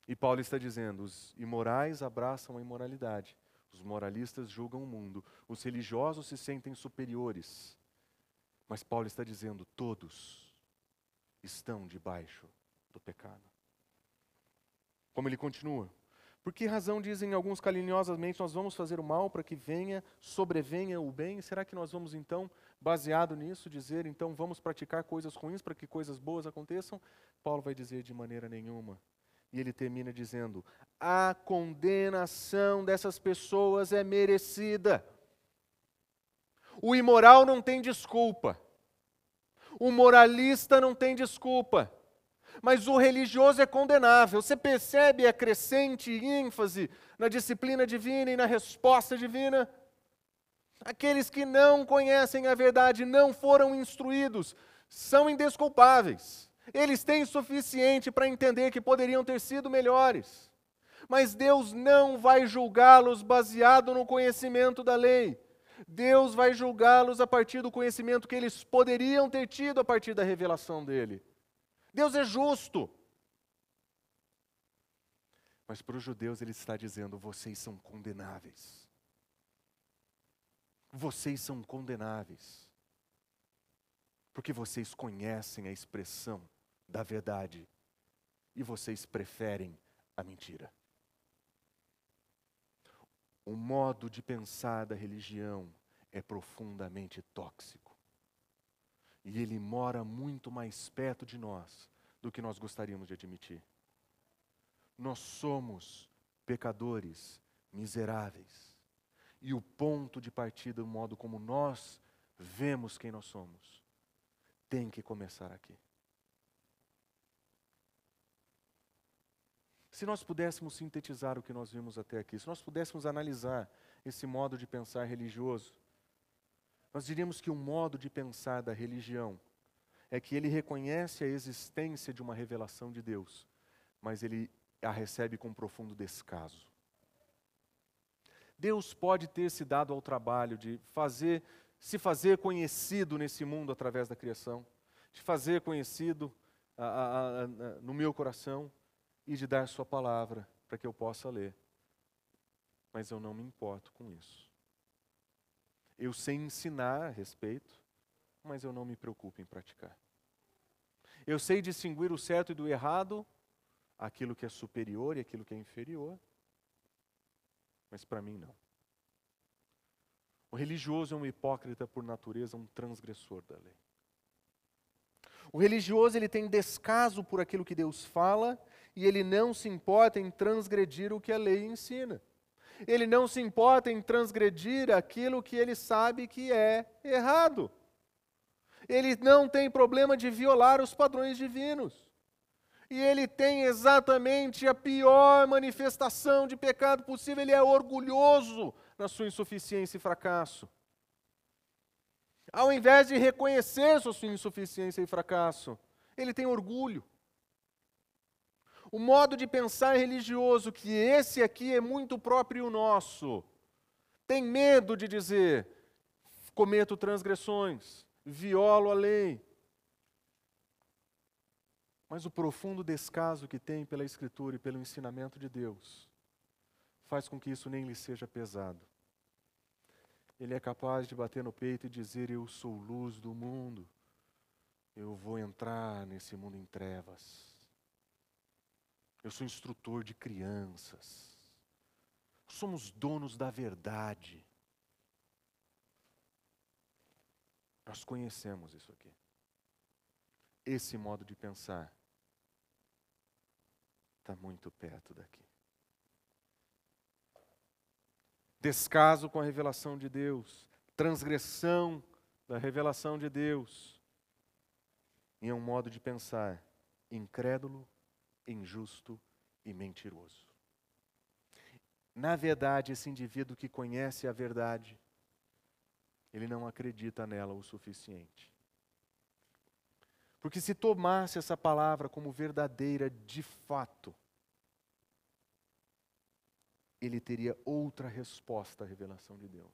E Paulo está dizendo: os imorais abraçam a imoralidade, os moralistas julgam o mundo, os religiosos se sentem superiores. Mas Paulo está dizendo: todos estão debaixo do pecado. Como ele continua: por que razão dizem alguns caluniosamente nós vamos fazer o mal para que venha, sobrevenha o bem? Será que nós vamos então, baseado nisso, dizer então vamos praticar coisas ruins para que coisas boas aconteçam? Paulo vai dizer de maneira nenhuma. E ele termina dizendo: a condenação dessas pessoas é merecida. O imoral não tem desculpa. O moralista não tem desculpa mas o religioso é condenável. Você percebe a crescente ênfase na disciplina divina e na resposta divina? Aqueles que não conhecem a verdade, não foram instruídos, são indesculpáveis. Eles têm suficiente para entender que poderiam ter sido melhores. Mas Deus não vai julgá-los baseado no conhecimento da lei. Deus vai julgá-los a partir do conhecimento que eles poderiam ter tido a partir da revelação dele. Deus é justo. Mas para os judeus ele está dizendo: vocês são condenáveis. Vocês são condenáveis. Porque vocês conhecem a expressão da verdade e vocês preferem a mentira. O modo de pensar da religião é profundamente tóxico. E ele mora muito mais perto de nós do que nós gostaríamos de admitir. Nós somos pecadores miseráveis. E o ponto de partida, o modo como nós vemos quem nós somos, tem que começar aqui. Se nós pudéssemos sintetizar o que nós vimos até aqui, se nós pudéssemos analisar esse modo de pensar religioso, nós diríamos que o modo de pensar da religião é que ele reconhece a existência de uma revelação de Deus, mas ele a recebe com profundo descaso. Deus pode ter se dado ao trabalho de fazer, se fazer conhecido nesse mundo através da criação, de fazer conhecido a, a, a, no meu coração e de dar Sua palavra para que eu possa ler. Mas eu não me importo com isso. Eu sei ensinar a respeito, mas eu não me preocupo em praticar. Eu sei distinguir o certo e do errado, aquilo que é superior e aquilo que é inferior, mas para mim não. O religioso é um hipócrita por natureza, um transgressor da lei. O religioso ele tem descaso por aquilo que Deus fala e ele não se importa em transgredir o que a lei ensina. Ele não se importa em transgredir aquilo que ele sabe que é errado. Ele não tem problema de violar os padrões divinos. E ele tem exatamente a pior manifestação de pecado possível, ele é orgulhoso na sua insuficiência e fracasso. Ao invés de reconhecer sua insuficiência e fracasso, ele tem orgulho. O modo de pensar religioso, que esse aqui é muito próprio nosso, tem medo de dizer: cometo transgressões, violo a lei. Mas o profundo descaso que tem pela Escritura e pelo ensinamento de Deus faz com que isso nem lhe seja pesado. Ele é capaz de bater no peito e dizer: Eu sou luz do mundo, eu vou entrar nesse mundo em trevas. Eu sou instrutor de crianças. Somos donos da verdade. Nós conhecemos isso aqui. Esse modo de pensar está muito perto daqui. Descaso com a revelação de Deus, transgressão da revelação de Deus, e é um modo de pensar incrédulo, injusto e mentiroso. Na verdade, esse indivíduo que conhece a verdade, ele não acredita nela o suficiente. Porque se tomasse essa palavra como verdadeira de fato, ele teria outra resposta à revelação de Deus.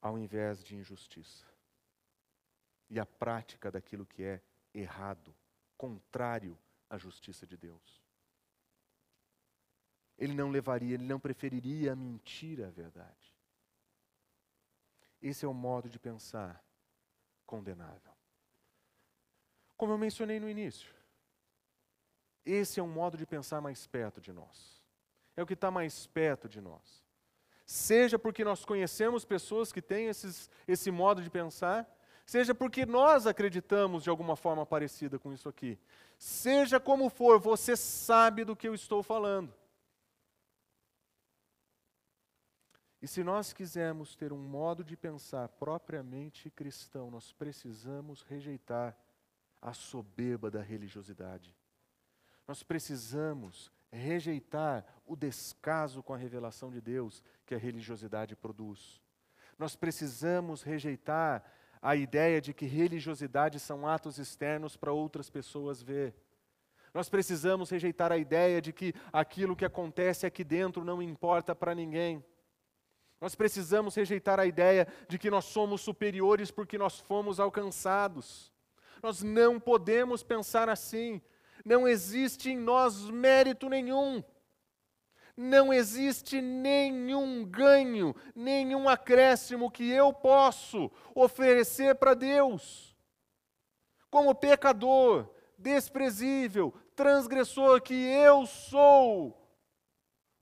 Ao invés de injustiça. E a prática daquilo que é errado, contrário à justiça de Deus. Ele não levaria, ele não preferiria a mentira à verdade. Esse é o modo de pensar condenável. Como eu mencionei no início, esse é um modo de pensar mais perto de nós. É o que está mais perto de nós. Seja porque nós conhecemos pessoas que têm esses, esse modo de pensar, seja porque nós acreditamos de alguma forma parecida com isso aqui. Seja como for, você sabe do que eu estou falando. E se nós quisermos ter um modo de pensar propriamente cristão, nós precisamos rejeitar a soberba da religiosidade. Nós precisamos rejeitar o descaso com a revelação de Deus que a religiosidade produz. Nós precisamos rejeitar a ideia de que religiosidade são atos externos para outras pessoas ver. Nós precisamos rejeitar a ideia de que aquilo que acontece aqui dentro não importa para ninguém. Nós precisamos rejeitar a ideia de que nós somos superiores porque nós fomos alcançados. Nós não podemos pensar assim. Não existe em nós mérito nenhum. Não existe nenhum ganho, nenhum acréscimo que eu posso oferecer para Deus. Como pecador, desprezível, transgressor que eu sou,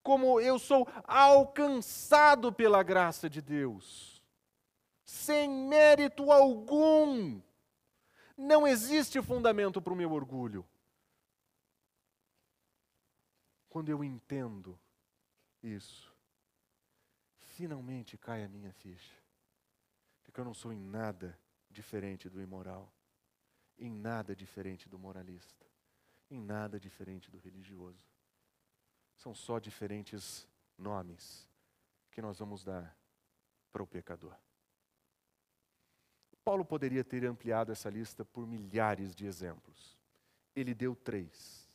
como eu sou alcançado pela graça de Deus, sem mérito algum. Não existe fundamento para o meu orgulho. Quando eu entendo isso, finalmente cai a minha ficha. Porque eu não sou em nada diferente do imoral, em nada diferente do moralista em nada diferente do religioso. São só diferentes nomes que nós vamos dar para o pecador. Paulo poderia ter ampliado essa lista por milhares de exemplos. Ele deu três.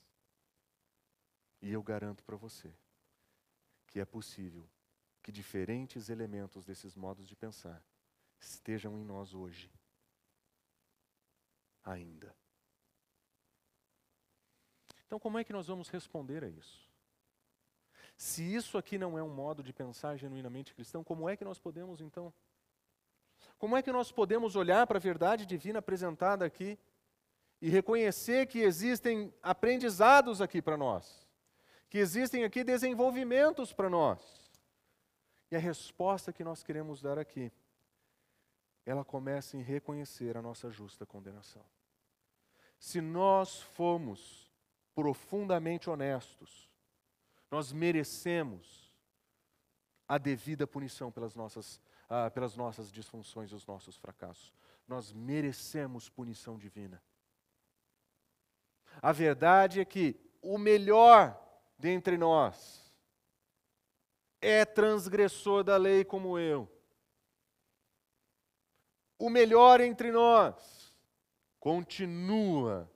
E eu garanto para você que é possível que diferentes elementos desses modos de pensar estejam em nós hoje. Ainda. Então, como é que nós vamos responder a isso? Se isso aqui não é um modo de pensar genuinamente cristão, como é que nós podemos então? Como é que nós podemos olhar para a verdade divina apresentada aqui e reconhecer que existem aprendizados aqui para nós? Que existem aqui desenvolvimentos para nós? E a resposta que nós queremos dar aqui, ela começa em reconhecer a nossa justa condenação. Se nós fomos profundamente honestos, nós merecemos a devida punição pelas nossas, ah, pelas nossas disfunções e os nossos fracassos. Nós merecemos punição divina. A verdade é que o melhor dentre nós é transgressor da lei como eu. O melhor entre nós continua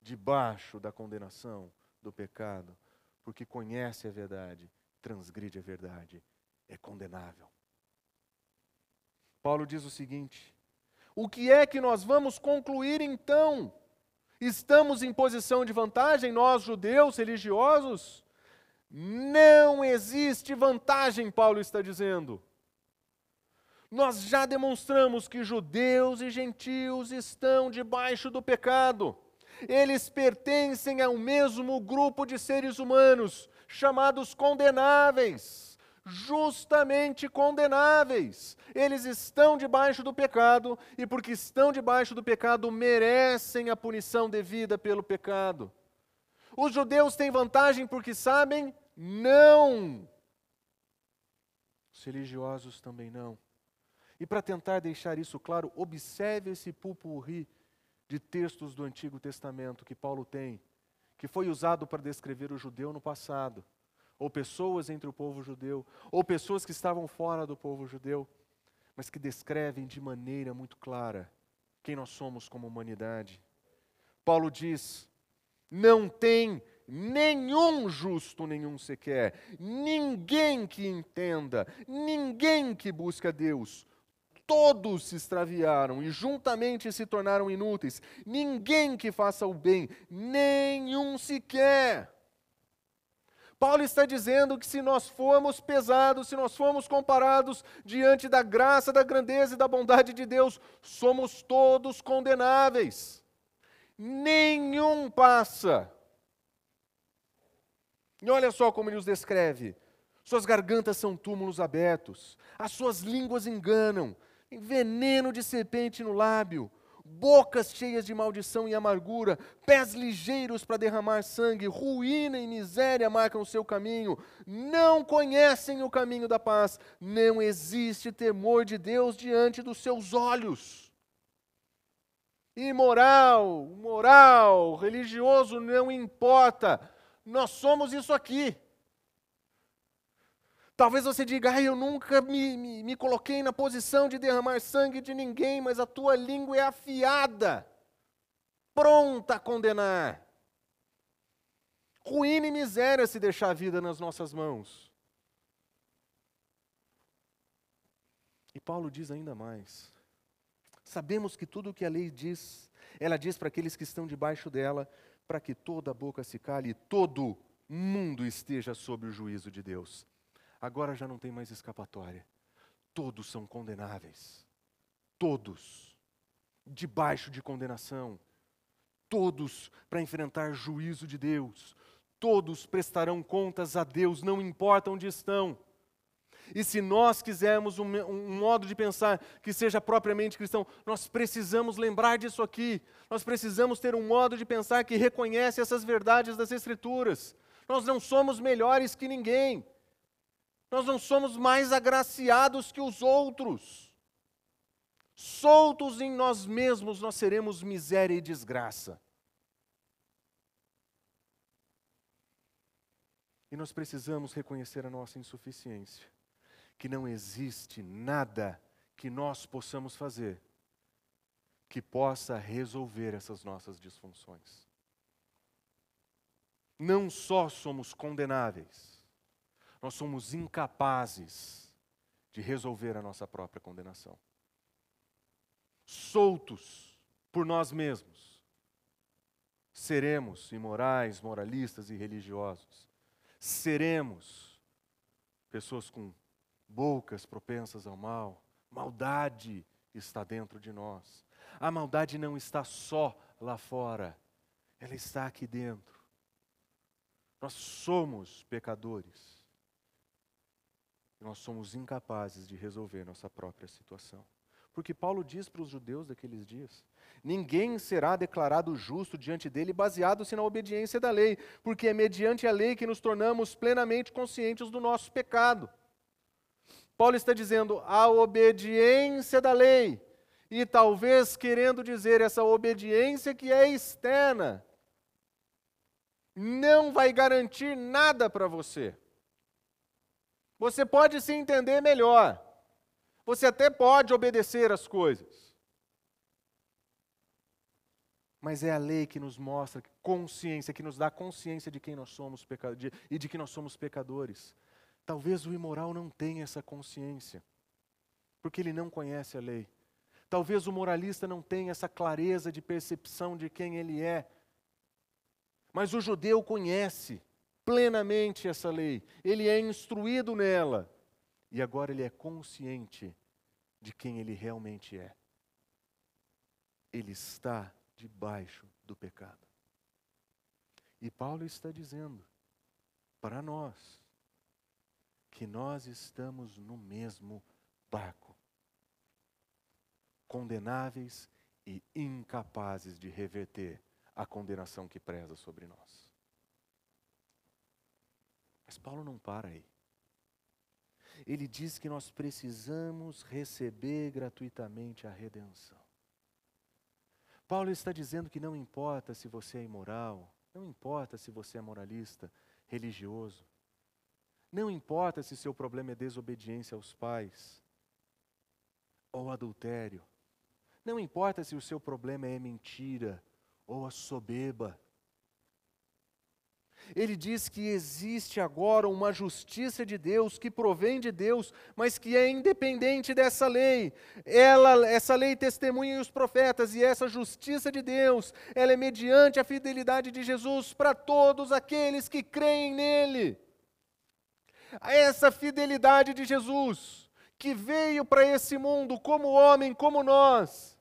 debaixo da condenação do pecado, porque conhece a verdade, transgride a verdade, é condenável. Paulo diz o seguinte: o que é que nós vamos concluir então? Estamos em posição de vantagem, nós judeus religiosos? Não existe vantagem, Paulo está dizendo. Nós já demonstramos que judeus e gentios estão debaixo do pecado eles pertencem ao mesmo grupo de seres humanos, chamados condenáveis, justamente condenáveis. Eles estão debaixo do pecado e, porque estão debaixo do pecado, merecem a punição devida pelo pecado. Os judeus têm vantagem porque sabem? Não. Os religiosos também não. E para tentar deixar isso claro, observe esse pupurri de textos do Antigo Testamento que Paulo tem, que foi usado para descrever o judeu no passado, ou pessoas entre o povo judeu, ou pessoas que estavam fora do povo judeu, mas que descrevem de maneira muito clara quem nós somos como humanidade. Paulo diz: não tem nenhum justo, nenhum sequer, ninguém que entenda, ninguém que busca Deus todos se extraviaram e juntamente se tornaram inúteis. Ninguém que faça o bem, nenhum sequer. Paulo está dizendo que se nós formos pesados, se nós formos comparados diante da graça, da grandeza e da bondade de Deus, somos todos condenáveis. Nenhum passa. E olha só como ele os descreve. Suas gargantas são túmulos abertos, as suas línguas enganam, veneno de serpente no lábio, bocas cheias de maldição e amargura, pés ligeiros para derramar sangue, ruína e miséria marcam o seu caminho, não conhecem o caminho da paz, não existe temor de Deus diante dos seus olhos. Imoral, moral, religioso, não importa, nós somos isso aqui. Talvez você diga, ah, eu nunca me, me, me coloquei na posição de derramar sangue de ninguém, mas a tua língua é afiada, pronta a condenar. Ruína e miséria se deixar a vida nas nossas mãos. E Paulo diz ainda mais: Sabemos que tudo o que a lei diz, ela diz para aqueles que estão debaixo dela, para que toda a boca se cale e todo mundo esteja sob o juízo de Deus. Agora já não tem mais escapatória. Todos são condenáveis. Todos. Debaixo de condenação. Todos para enfrentar juízo de Deus. Todos prestarão contas a Deus, não importa onde estão. E se nós quisermos um, um, modo de pensar que seja propriamente cristão, nós precisamos lembrar disso aqui. Nós precisamos ter um modo de pensar que reconhece essas verdades das Escrituras. Nós não somos melhores que ninguém. Nós não somos mais agraciados que os outros. Soltos em nós mesmos, nós seremos miséria e desgraça. E nós precisamos reconhecer a nossa insuficiência que não existe nada que nós possamos fazer que possa resolver essas nossas disfunções. Não só somos condenáveis, nós somos incapazes de resolver a nossa própria condenação. Soltos por nós mesmos, seremos imorais, moralistas e religiosos. Seremos pessoas com bocas propensas ao mal, maldade está dentro de nós. A maldade não está só lá fora, ela está aqui dentro. Nós somos pecadores. Nós somos incapazes de resolver nossa própria situação. Porque Paulo diz para os judeus daqueles dias: ninguém será declarado justo diante dele baseado-se na obediência da lei, porque é mediante a lei que nos tornamos plenamente conscientes do nosso pecado. Paulo está dizendo a obediência da lei, e talvez querendo dizer essa obediência que é externa, não vai garantir nada para você. Você pode se entender melhor, você até pode obedecer as coisas, mas é a lei que nos mostra consciência, que nos dá consciência de quem nós somos e de que nós somos pecadores. Talvez o imoral não tenha essa consciência, porque ele não conhece a lei. Talvez o moralista não tenha essa clareza de percepção de quem ele é. Mas o judeu conhece plenamente essa lei, ele é instruído nela, e agora ele é consciente de quem ele realmente é. Ele está debaixo do pecado. E Paulo está dizendo para nós, que nós estamos no mesmo barco, condenáveis e incapazes de reverter a condenação que preza sobre nós. Mas Paulo não para aí. Ele diz que nós precisamos receber gratuitamente a redenção. Paulo está dizendo que não importa se você é imoral, não importa se você é moralista, religioso, não importa se seu problema é desobediência aos pais ou adultério. Não importa se o seu problema é mentira ou a soberba. Ele diz que existe agora uma justiça de Deus que provém de Deus, mas que é independente dessa lei. Ela, essa lei testemunha os profetas e essa justiça de Deus, ela é mediante a fidelidade de Jesus para todos aqueles que creem nele a essa fidelidade de Jesus, que veio para esse mundo como homem, como nós,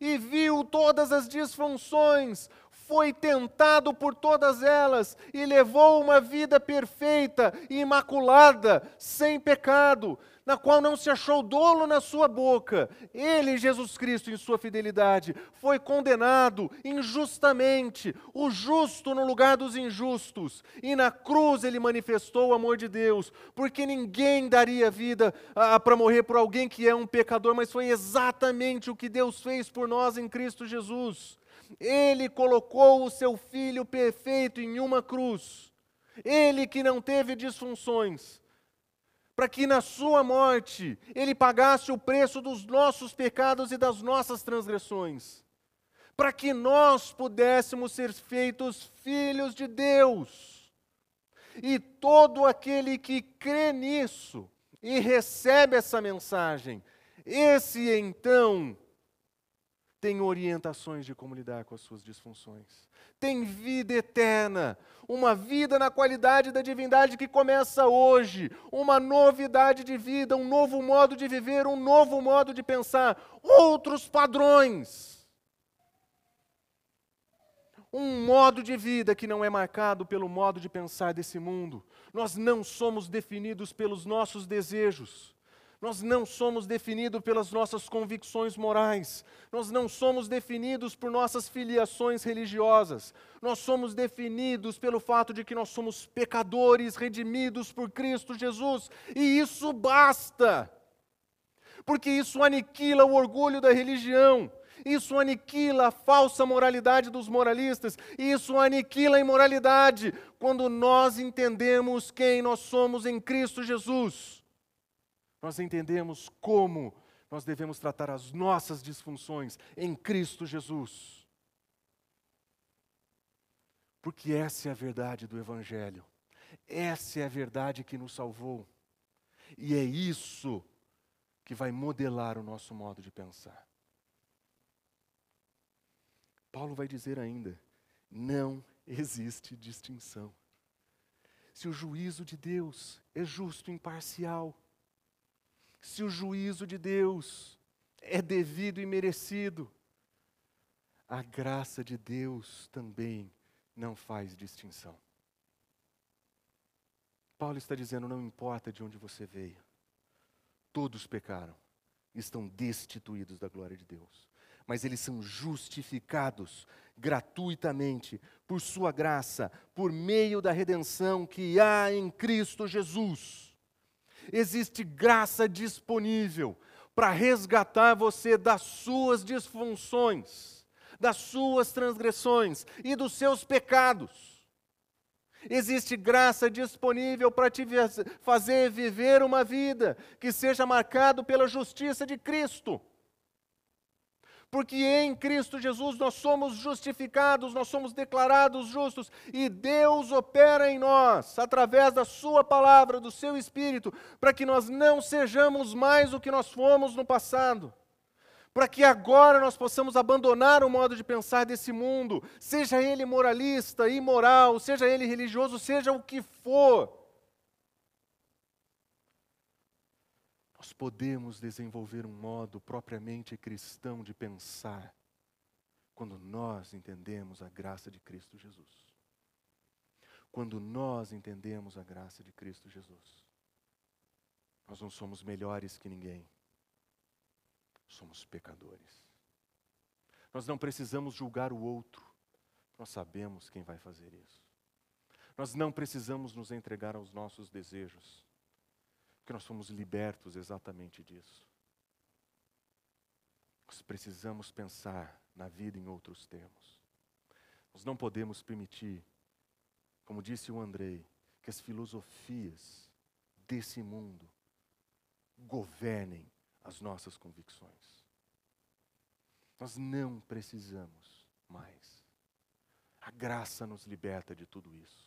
e viu todas as disfunções, foi tentado por todas elas e levou uma vida perfeita, imaculada, sem pecado, na qual não se achou dolo na sua boca. Ele, Jesus Cristo, em sua fidelidade, foi condenado injustamente, o justo no lugar dos injustos, e na cruz ele manifestou o amor de Deus, porque ninguém daria vida para morrer por alguém que é um pecador, mas foi exatamente o que Deus fez por nós em Cristo Jesus. Ele colocou o seu filho perfeito em uma cruz. Ele que não teve disfunções, para que na sua morte ele pagasse o preço dos nossos pecados e das nossas transgressões, para que nós pudéssemos ser feitos filhos de Deus. E todo aquele que crê nisso e recebe essa mensagem, esse então tem orientações de como lidar com as suas disfunções. Tem vida eterna, uma vida na qualidade da divindade que começa hoje, uma novidade de vida, um novo modo de viver, um novo modo de pensar, outros padrões. Um modo de vida que não é marcado pelo modo de pensar desse mundo. Nós não somos definidos pelos nossos desejos. Nós não somos definidos pelas nossas convicções morais. Nós não somos definidos por nossas filiações religiosas. Nós somos definidos pelo fato de que nós somos pecadores redimidos por Cristo Jesus. E isso basta. Porque isso aniquila o orgulho da religião. Isso aniquila a falsa moralidade dos moralistas. Isso aniquila a imoralidade quando nós entendemos quem nós somos em Cristo Jesus nós entendemos como nós devemos tratar as nossas disfunções em Cristo Jesus. Porque essa é a verdade do Evangelho, essa é a verdade que nos salvou, e é isso que vai modelar o nosso modo de pensar. Paulo vai dizer ainda: não existe distinção. Se o juízo de Deus é justo e imparcial, se o juízo de Deus é devido e merecido, a graça de Deus também não faz distinção. Paulo está dizendo: não importa de onde você veio, todos pecaram, estão destituídos da glória de Deus, mas eles são justificados gratuitamente por Sua graça, por meio da redenção que há em Cristo Jesus existe graça disponível para resgatar você das suas disfunções, das suas transgressões e dos seus pecados. Existe graça disponível para te fazer viver uma vida que seja marcado pela justiça de Cristo porque em Cristo Jesus nós somos justificados, nós somos declarados justos e Deus opera em nós, através da Sua palavra, do Seu Espírito, para que nós não sejamos mais o que nós fomos no passado. Para que agora nós possamos abandonar o modo de pensar desse mundo, seja ele moralista, imoral, seja ele religioso, seja o que for nós podemos desenvolver um modo propriamente cristão de pensar quando nós entendemos a graça de Cristo Jesus. Quando nós entendemos a graça de Cristo Jesus, nós não somos melhores que ninguém, somos pecadores. Nós não precisamos julgar o outro, nós sabemos quem vai fazer isso. Nós não precisamos nos entregar aos nossos desejos, porque nós somos libertos exatamente disso. Nós precisamos pensar na vida em outros termos. Nós não podemos permitir, como disse o Andrei, que as filosofias desse mundo governem as nossas convicções. Nós não precisamos mais. A graça nos liberta de tudo isso.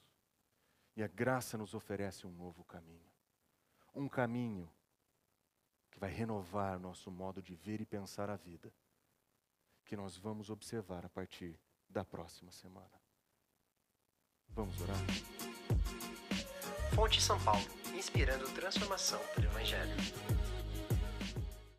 E a graça nos oferece um novo caminho um caminho que vai renovar nosso modo de ver e pensar a vida, que nós vamos observar a partir da próxima semana. Vamos orar? Fonte São Paulo, inspirando transformação pelo Evangelho.